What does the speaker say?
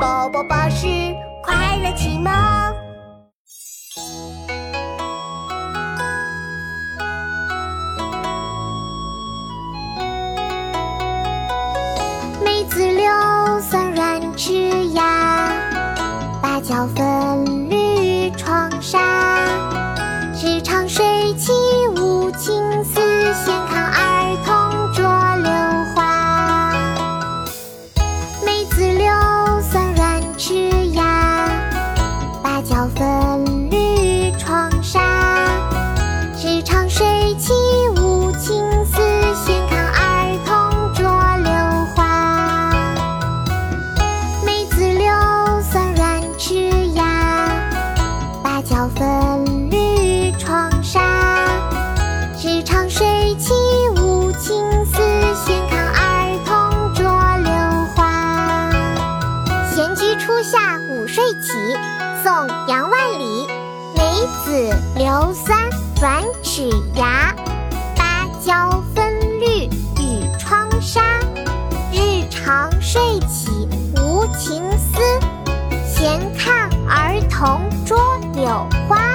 宝宝巴士快乐启蒙。梅子柳酸软齿牙，芭蕉粉芭蕉分绿窗纱。日常水起无情思，闲看儿童捉柳花。闲居初夏午睡起，宋·杨万里。梅子柳酸软齿牙，芭蕉分绿与窗纱。日长睡起无情思同桌有花。